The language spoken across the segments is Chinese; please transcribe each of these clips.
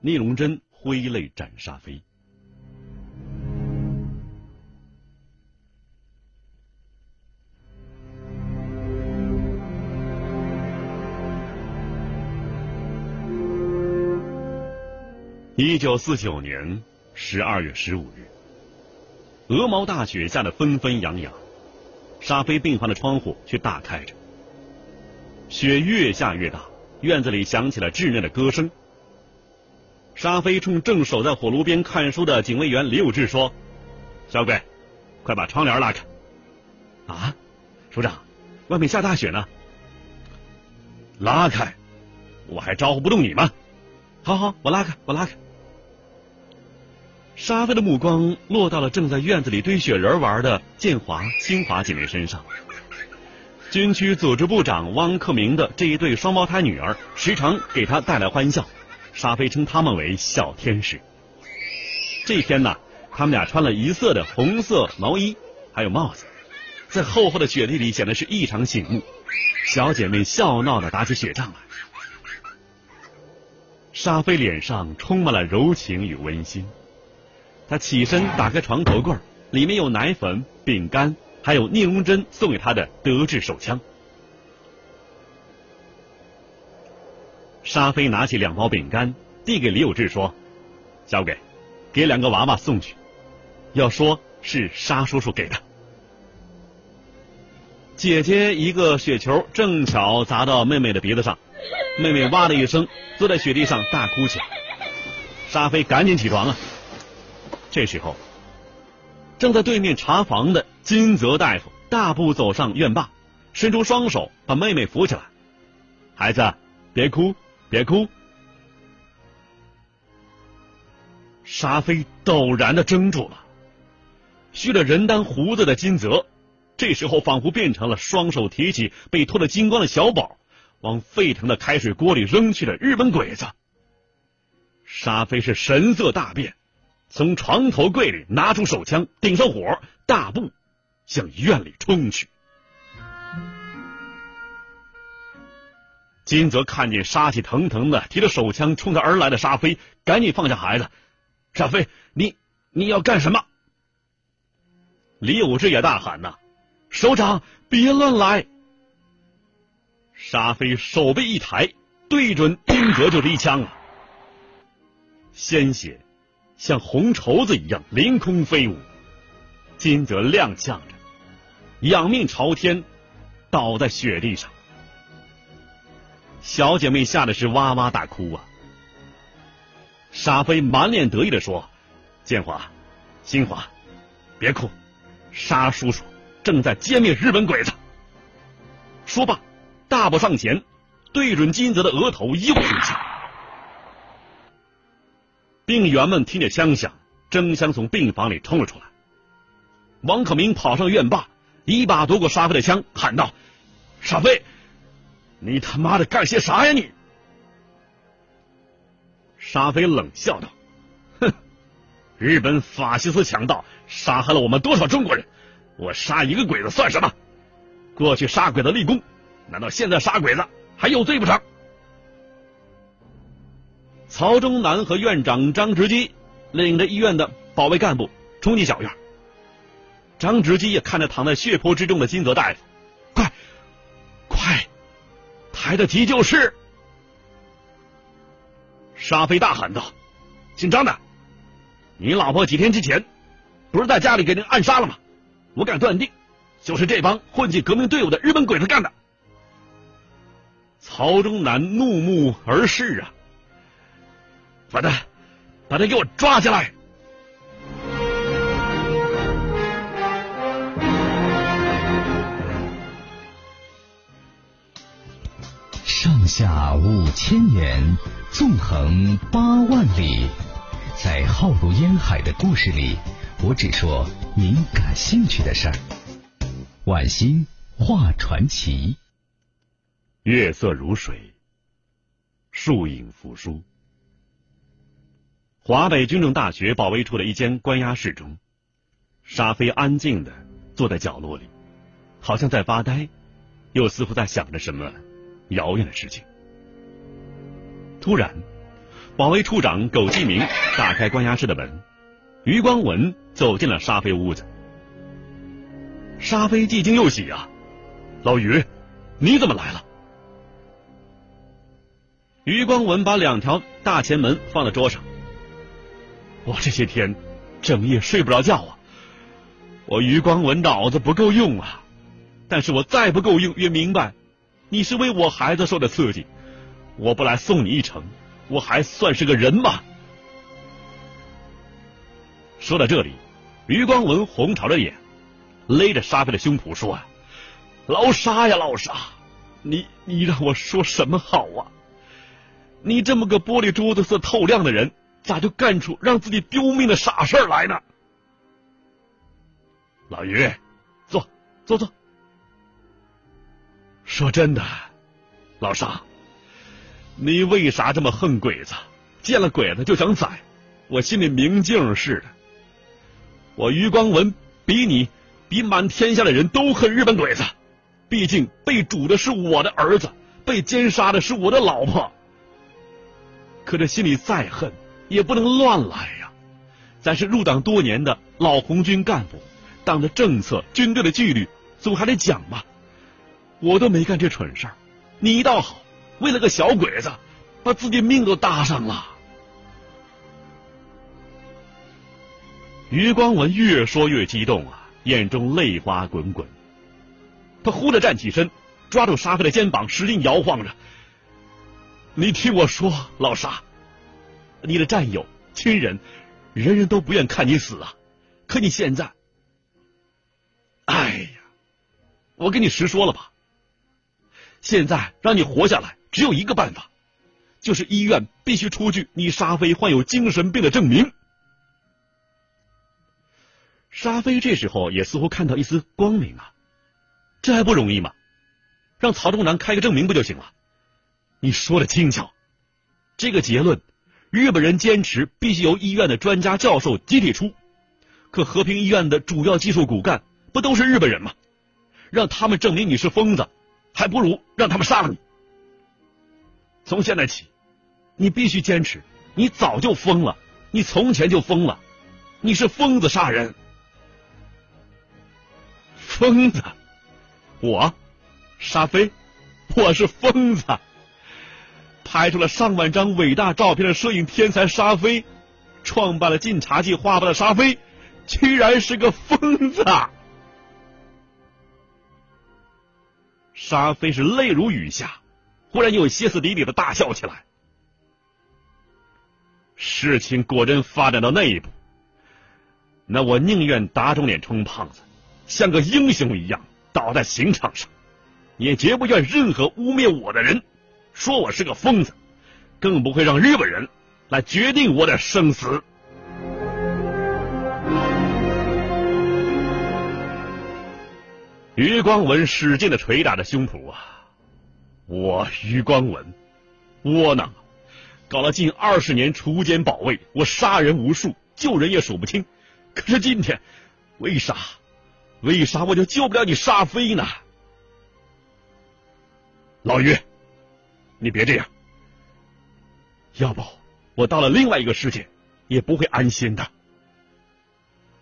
聂荣臻挥泪斩沙飞。一九四九年十二月十五日，鹅毛大雪下的纷纷扬扬，沙飞病房的窗户却大开着。雪越下越大，院子里响起了稚嫩的歌声。沙飞冲正守在火炉边看书的警卫员李有志说：“小鬼，快把窗帘拉开。”啊，首长，外面下大雪呢。拉开，我还招呼不动你吗？好好，我拉开，我拉开。沙飞的目光落到了正在院子里堆雪人玩的建华、清华姐妹身上。军区组织部长汪克明的这一对双胞胎女儿，时常给他带来欢笑。沙飞称他们为小天使。这天呢，他们俩穿了一色的红色毛衣，还有帽子，在厚厚的雪地里显得是异常醒目。小姐妹笑闹的打起雪仗来。沙飞脸上充满了柔情与温馨。他起身打开床头柜，里面有奶粉、饼干，还有聂荣臻送给他的德制手枪。沙飞拿起两包饼干，递给李有志说：“交给，给两个娃娃送去，要说是沙叔叔给的。”姐姐一个雪球正巧砸到妹妹的鼻子上，妹妹哇的一声坐在雪地上大哭起来。沙飞赶紧起床啊！这时候，正在对面查房的金泽大夫大步走上院坝，伸出双手把妹妹扶起来。孩子，别哭，别哭。沙飞陡然的怔住了，蓄了人丹胡子的金泽，这时候仿佛变成了双手提起被脱了精光的小宝，往沸腾的开水锅里扔去的日本鬼子。沙飞是神色大变。从床头柜里拿出手枪，顶上火，大步向院里冲去。金泽看见杀气腾腾的提着手枪冲他而来的沙飞，赶紧放下孩子。沙飞，你你要干什么？李武志也大喊呐：“首长，别乱来！”沙飞手背一抬，对准金泽就是一枪啊，鲜血。像红绸子一样凌空飞舞，金泽踉跄着，仰面朝天，倒在雪地上。小姐妹吓得是哇哇大哭啊。沙飞满脸得意的说：“建华、新华，别哭，沙叔叔正在歼灭日本鬼子。”说罢，大步上前，对准金泽的额头又一枪。病员们听见枪响，争相从病房里冲了出来。王可明跑上院坝，一把夺过沙飞的枪，喊道：“沙飞，你他妈的干些啥呀你？”沙飞冷笑道：“哼，日本法西斯强盗杀害了我们多少中国人，我杀一个鬼子算什么？过去杀鬼子立功，难道现在杀鬼子还有罪不成？”曹忠南和院长张直基领着医院的保卫干部冲进小院。张直基也看着躺在血泊之中的金泽大夫，抬着急救室！沙飞大喊道：“姓张的，你老婆几天之前不是在家里给人暗杀了吗？我敢断定，就是这帮混进革命队伍的日本鬼子干的。”曹忠南怒目而视啊！把他，把他给我抓起来！下五千年，纵横八万里，在浩如烟海的故事里，我只说您感兴趣的事儿。晚星画传奇，月色如水，树影扶疏。华北军政大学保卫处的一间关押室中，沙飞安静的坐在角落里，好像在发呆，又似乎在想着什么遥远的事情。突然，保卫处长苟继明打开关押室的门，余光文走进了沙飞屋子。沙飞既惊又喜啊，老余，你怎么来了？余光文把两条大前门放在桌上。我这些天整夜睡不着觉啊，我余光文脑子不够用啊，但是我再不够用，越明白你是为我孩子受的刺激。我不来送你一程，我还算是个人吗？说到这里，余光文红潮着眼，勒着沙飞的胸脯说：“，老沙呀，老沙，你你让我说什么好啊？你这么个玻璃珠子似透亮的人，咋就干出让自己丢命的傻事来呢？”老于，坐坐坐。说真的，老沙。你为啥这么恨鬼子？见了鬼子就想宰？我心里明镜似的。我余光文比你，比满天下的人都恨日本鬼子。毕竟被煮的是我的儿子，被奸杀的是我的老婆。可这心里再恨，也不能乱来呀。咱是入党多年的老红军干部，党的政策、军队的纪律，总还得讲吧。我都没干这蠢事儿，你倒好。为了个小鬼子，把自己命都搭上了。余光文越说越激动啊，眼中泪花滚滚。他忽地站起身，抓住沙飞的肩膀，使劲摇晃着：“你听我说，老沙，你的战友、亲人，人人都不愿看你死啊。可你现在，哎呀，我跟你实说了吧，现在让你活下来。”只有一个办法，就是医院必须出具你沙飞患有精神病的证明。沙飞这时候也似乎看到一丝光明啊，这还不容易吗？让曹忠南开个证明不就行了？你说的轻巧，这个结论，日本人坚持必须由医院的专家教授集体出，可和平医院的主要技术骨干不都是日本人吗？让他们证明你是疯子，还不如让他们杀了你。从现在起，你必须坚持。你早就疯了，你从前就疯了，你是疯子杀人。疯子，我，沙飞，我是疯子。拍出了上万张伟大照片的摄影天才沙飞，创办了晋察冀画报的沙飞，居然是个疯子。沙飞是泪如雨下。忽然又歇斯底里的大笑起来。事情果真发展到那一步，那我宁愿打肿脸充胖子，像个英雄一样倒在刑场上，也绝不愿任何污蔑我的人说我是个疯子，更不会让日本人来决定我的生死。余光文使劲的捶打着胸脯啊！我余光文，窝囊，搞了近二十年锄奸保卫，我杀人无数，救人也数不清。可是今天，为啥？为啥我就救不了你沙飞呢？老于，你别这样，要不我到了另外一个世界，也不会安心的。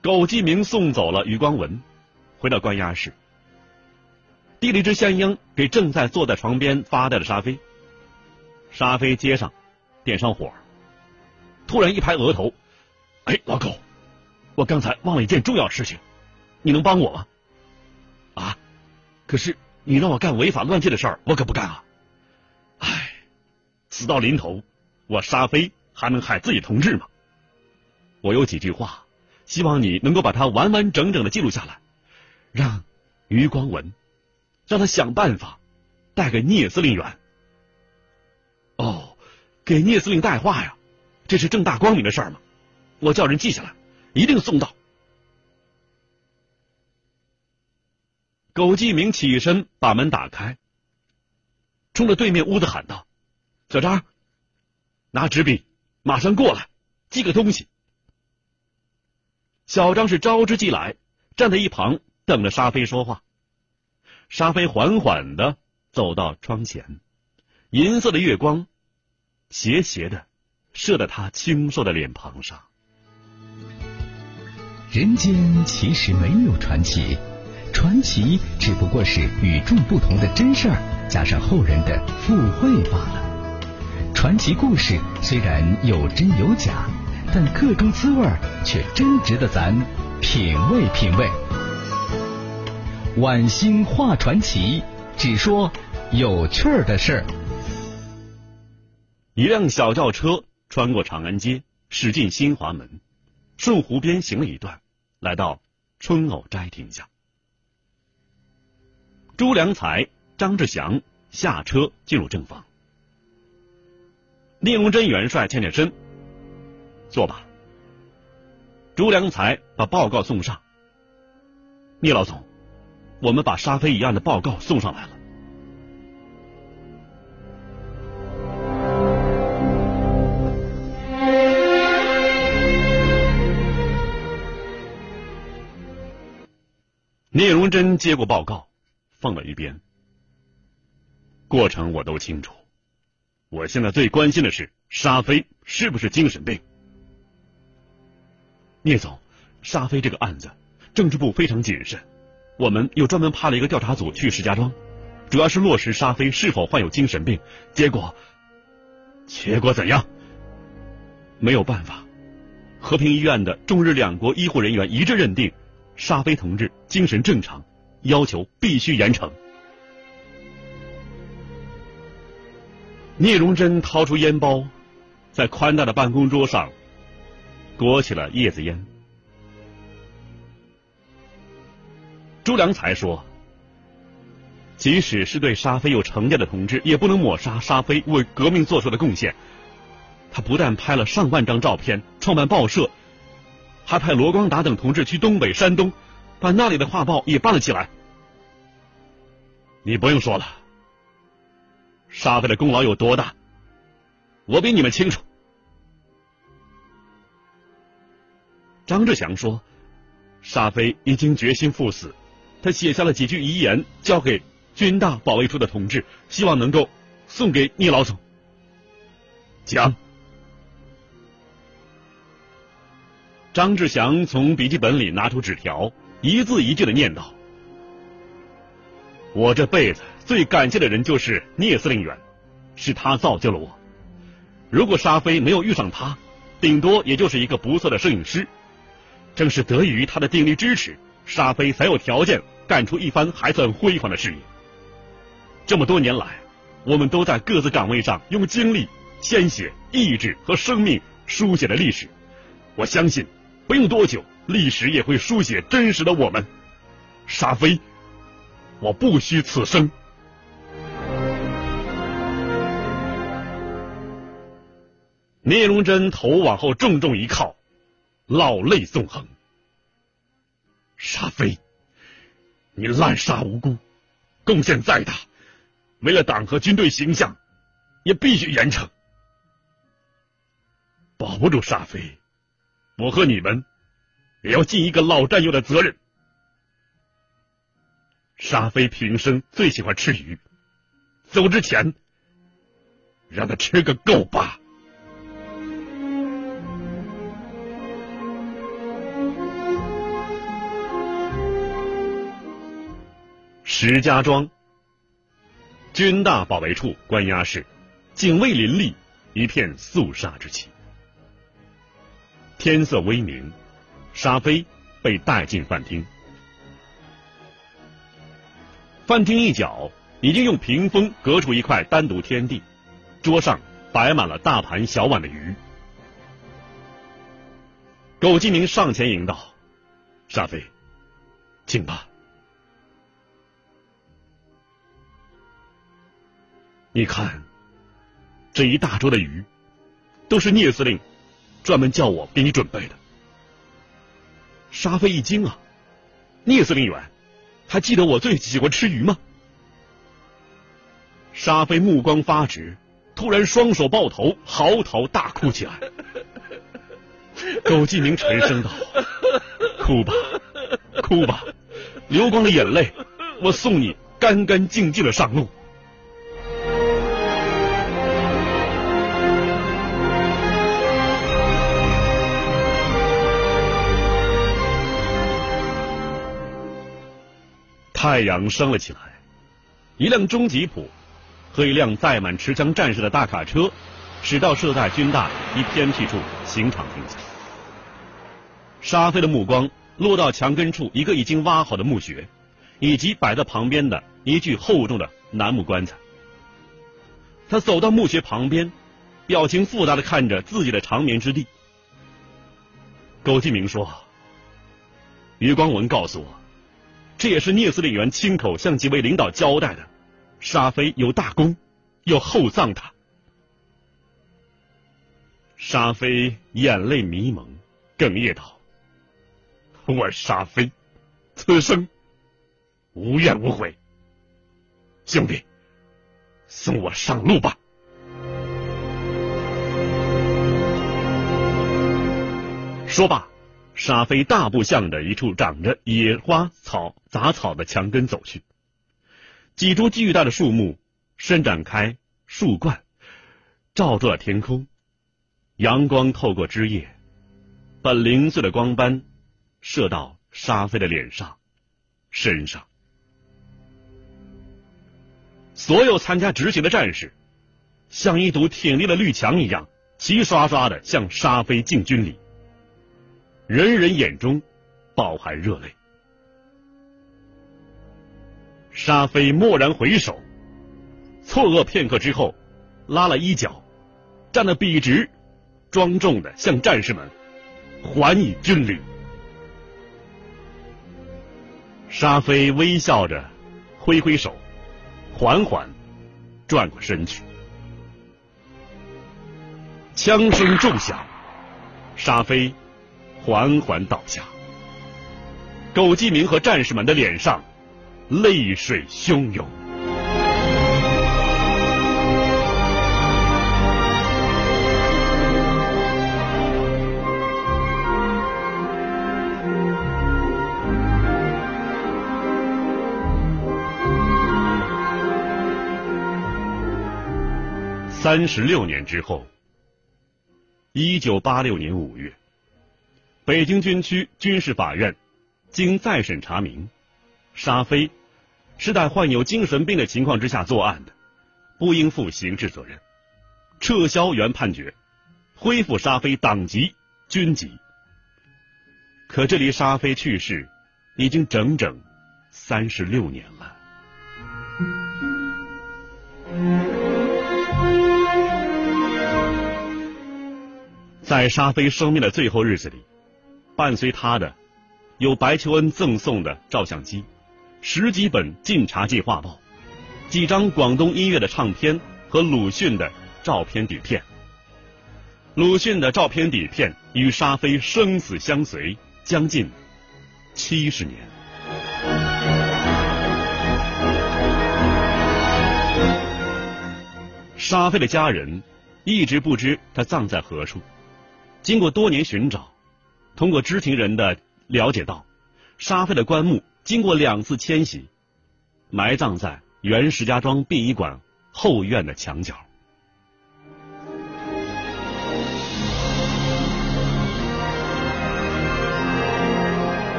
苟继明送走了余光文，回到关押室。递了一支香烟给正在坐在床边发呆的沙飞，沙飞接上，点上火，突然一拍额头：“哎，老狗，我刚才忘了一件重要事情，你能帮我吗？”“啊，可是你让我干违法乱纪的事儿，我可不干啊！”“哎，死到临头，我沙飞还能害自己同志吗？我有几句话，希望你能够把它完完整整的记录下来，让余光文。”让他想办法带给聂司令员。哦，给聂司令带话呀，这是正大光明的事儿嘛。我叫人记下来，一定送到。苟继明起身把门打开，冲着对面屋子喊道：“小张，拿纸笔，马上过来，记个东西。”小张是招之即来，站在一旁等着沙飞说话。沙飞缓缓的走到窗前，银色的月光斜斜的射在他清瘦的脸庞上。人间其实没有传奇，传奇只不过是与众不同的真事儿加上后人的附会罢了。传奇故事虽然有真有假。但各种滋味却真值得咱品味品味。晚星画传奇，只说有趣儿的事儿。一辆小轿车穿过长安街，驶进新华门，顺湖边行了一段，来到春藕斋停下。朱良才、张志祥下车进入正房，聂荣臻元帅欠欠身。坐吧。朱良才把报告送上。聂老总，我们把沙飞一案的报告送上来了。聂荣臻接过报告，放到一边。过程我都清楚，我现在最关心的是沙飞是不是精神病。聂总，沙飞这个案子，政治部非常谨慎，我们又专门派了一个调查组去石家庄，主要是落实沙飞是否患有精神病。结果，结果怎样？没有办法，和平医院的中日两国医护人员一致认定，沙飞同志精神正常，要求必须严惩。聂荣臻掏出烟包，在宽大的办公桌上。裹起了叶子烟。朱良才说：“即使是对沙飞有成见的同志，也不能抹杀沙飞为革命做出的贡献。他不但拍了上万张照片，创办报社，还派罗光达等同志去东北、山东，把那里的画报也办了起来。你不用说了，沙飞的功劳有多大，我比你们清楚。”张志祥说：“沙飞已经决心赴死，他写下了几句遗言，交给军大保卫处的同志，希望能够送给聂老总。”讲。张志祥从笔记本里拿出纸条，一字一句的念叨：“我这辈子最感谢的人就是聂司令员，是他造就了我。如果沙飞没有遇上他，顶多也就是一个不错的摄影师。”正是得益于他的鼎力支持，沙飞才有条件干出一番还算辉煌的事业。这么多年来，我们都在各自岗位上用精力、鲜血、意志和生命书写了历史。我相信，不用多久，历史也会书写真实的我们。沙飞，我不虚此生。聂荣臻头往后重重一靠。老泪纵横，沙飞，你滥杀无辜，贡献再大，为了党和军队形象，也必须严惩。保不住沙飞，我和你们也要尽一个老战友的责任。沙飞平生最喜欢吃鱼，走之前让他吃个够吧。石家庄军大保卫处关押室，警卫林立，一片肃杀之气。天色微明，沙飞被带进饭厅。饭厅一角已经用屏风隔出一块单独天地，桌上摆满了大盘小碗的鱼。苟继明上前迎道：“沙飞，请吧。”你看，这一大桌的鱼，都是聂司令专门叫我给你准备的。沙飞一惊啊，聂司令员，还记得我最喜欢吃鱼吗？沙飞目光发直，突然双手抱头，嚎啕大哭起来。苟继明沉声道：“哭吧，哭吧，流光的眼泪，我送你干干净净的上路。”太阳升了起来，一辆中吉普和一辆载满持枪战士的大卡车驶到设在军大一偏僻处刑场停下。沙飞的目光落到墙根处一个已经挖好的墓穴，以及摆在旁边的一具厚重的楠木棺材。他走到墓穴旁边，表情复杂的看着自己的长眠之地。苟继明说：“余光文告诉我，这也是聂司令员亲口向几位领导交代的。沙飞有大功，要厚葬他。”沙飞眼泪迷蒙，哽咽道。我沙飞，此生无怨无悔。兄弟，送我上路吧。说罢，沙飞大步向着一处长着野花草杂草的墙根走去。几株巨大的树木伸展开树冠，照住了天空。阳光透过枝叶，把零碎的光斑。射到沙飞的脸上、身上。所有参加执行的战士，像一堵挺立的绿墙一样，齐刷刷的向沙飞敬军礼。人人眼中饱含热泪。沙飞蓦然回首，错愕片刻之后，拉了衣角，站得笔直、庄重的向战士们还以军礼。沙飞微笑着，挥挥手，缓缓转过身去。枪声骤响，沙飞缓缓倒下。苟继明和战士们的脸上泪水汹涌。三十六年之后，一九八六年五月，北京军区军事法院经再审查明，沙飞是在患有精神病的情况之下作案的，不应负刑事责任，撤销原判决，恢复沙飞党籍军籍。可这离沙飞去世已经整整三十六年了。在沙飞生命的最后日子里，伴随他的有白求恩赠送的照相机、十几本晋察冀画报、几张广东音乐的唱片和鲁迅的照片底片。鲁迅的照片底片与沙飞生死相随将近七十年。沙飞的家人一直不知他葬在何处。经过多年寻找，通过知情人的了解到，沙飞的棺木经过两次迁徙，埋葬在原石家庄殡仪馆后院的墙角。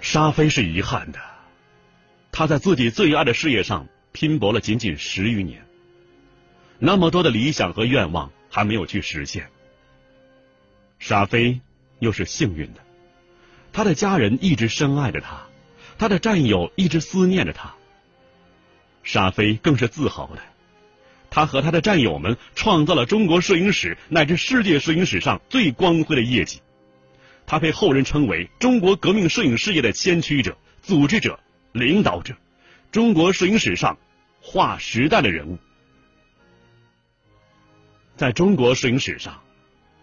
沙飞是遗憾的，他在自己最爱的事业上拼搏了仅仅十余年。那么多的理想和愿望还没有去实现，沙飞又是幸运的，他的家人一直深爱着他，他的战友一直思念着他。沙飞更是自豪的，他和他的战友们创造了中国摄影史乃至世界摄影史上最光辉的业绩，他被后人称为中国革命摄影事业的先驱者、组织者、领导者，中国摄影史上划时代的人物。在中国摄影史上，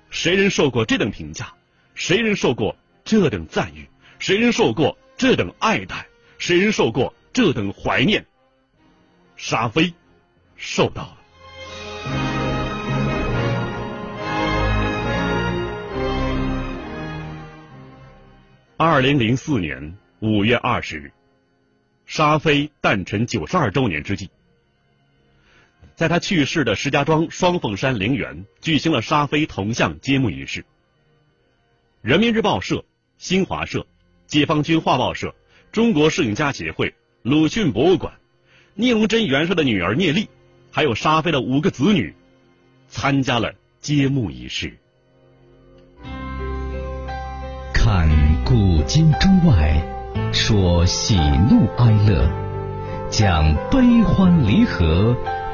谁人受过这等评价？谁人受过这等赞誉？谁人受过这等爱戴？谁人受过这等怀念？沙飞受到了。二零零四年五月二十日，沙飞诞辰九十二周年之际，在他去世的石家庄双凤山陵园举行了沙飞铜像揭幕仪式。人民日报社、新华社、解放军画报社、中国摄影家协会、鲁迅博物馆、聂荣臻元帅的女儿聂丽，还有沙飞的五个子女，参加了揭幕仪式。看古今中外，说喜怒哀乐，讲悲欢离合，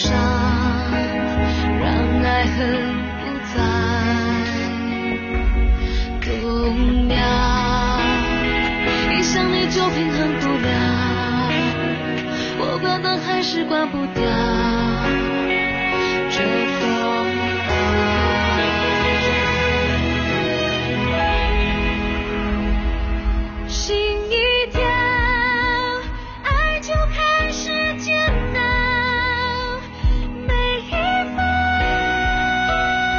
伤，让爱恨不再动摇。一想你就平衡不了，我关灯还是关不掉。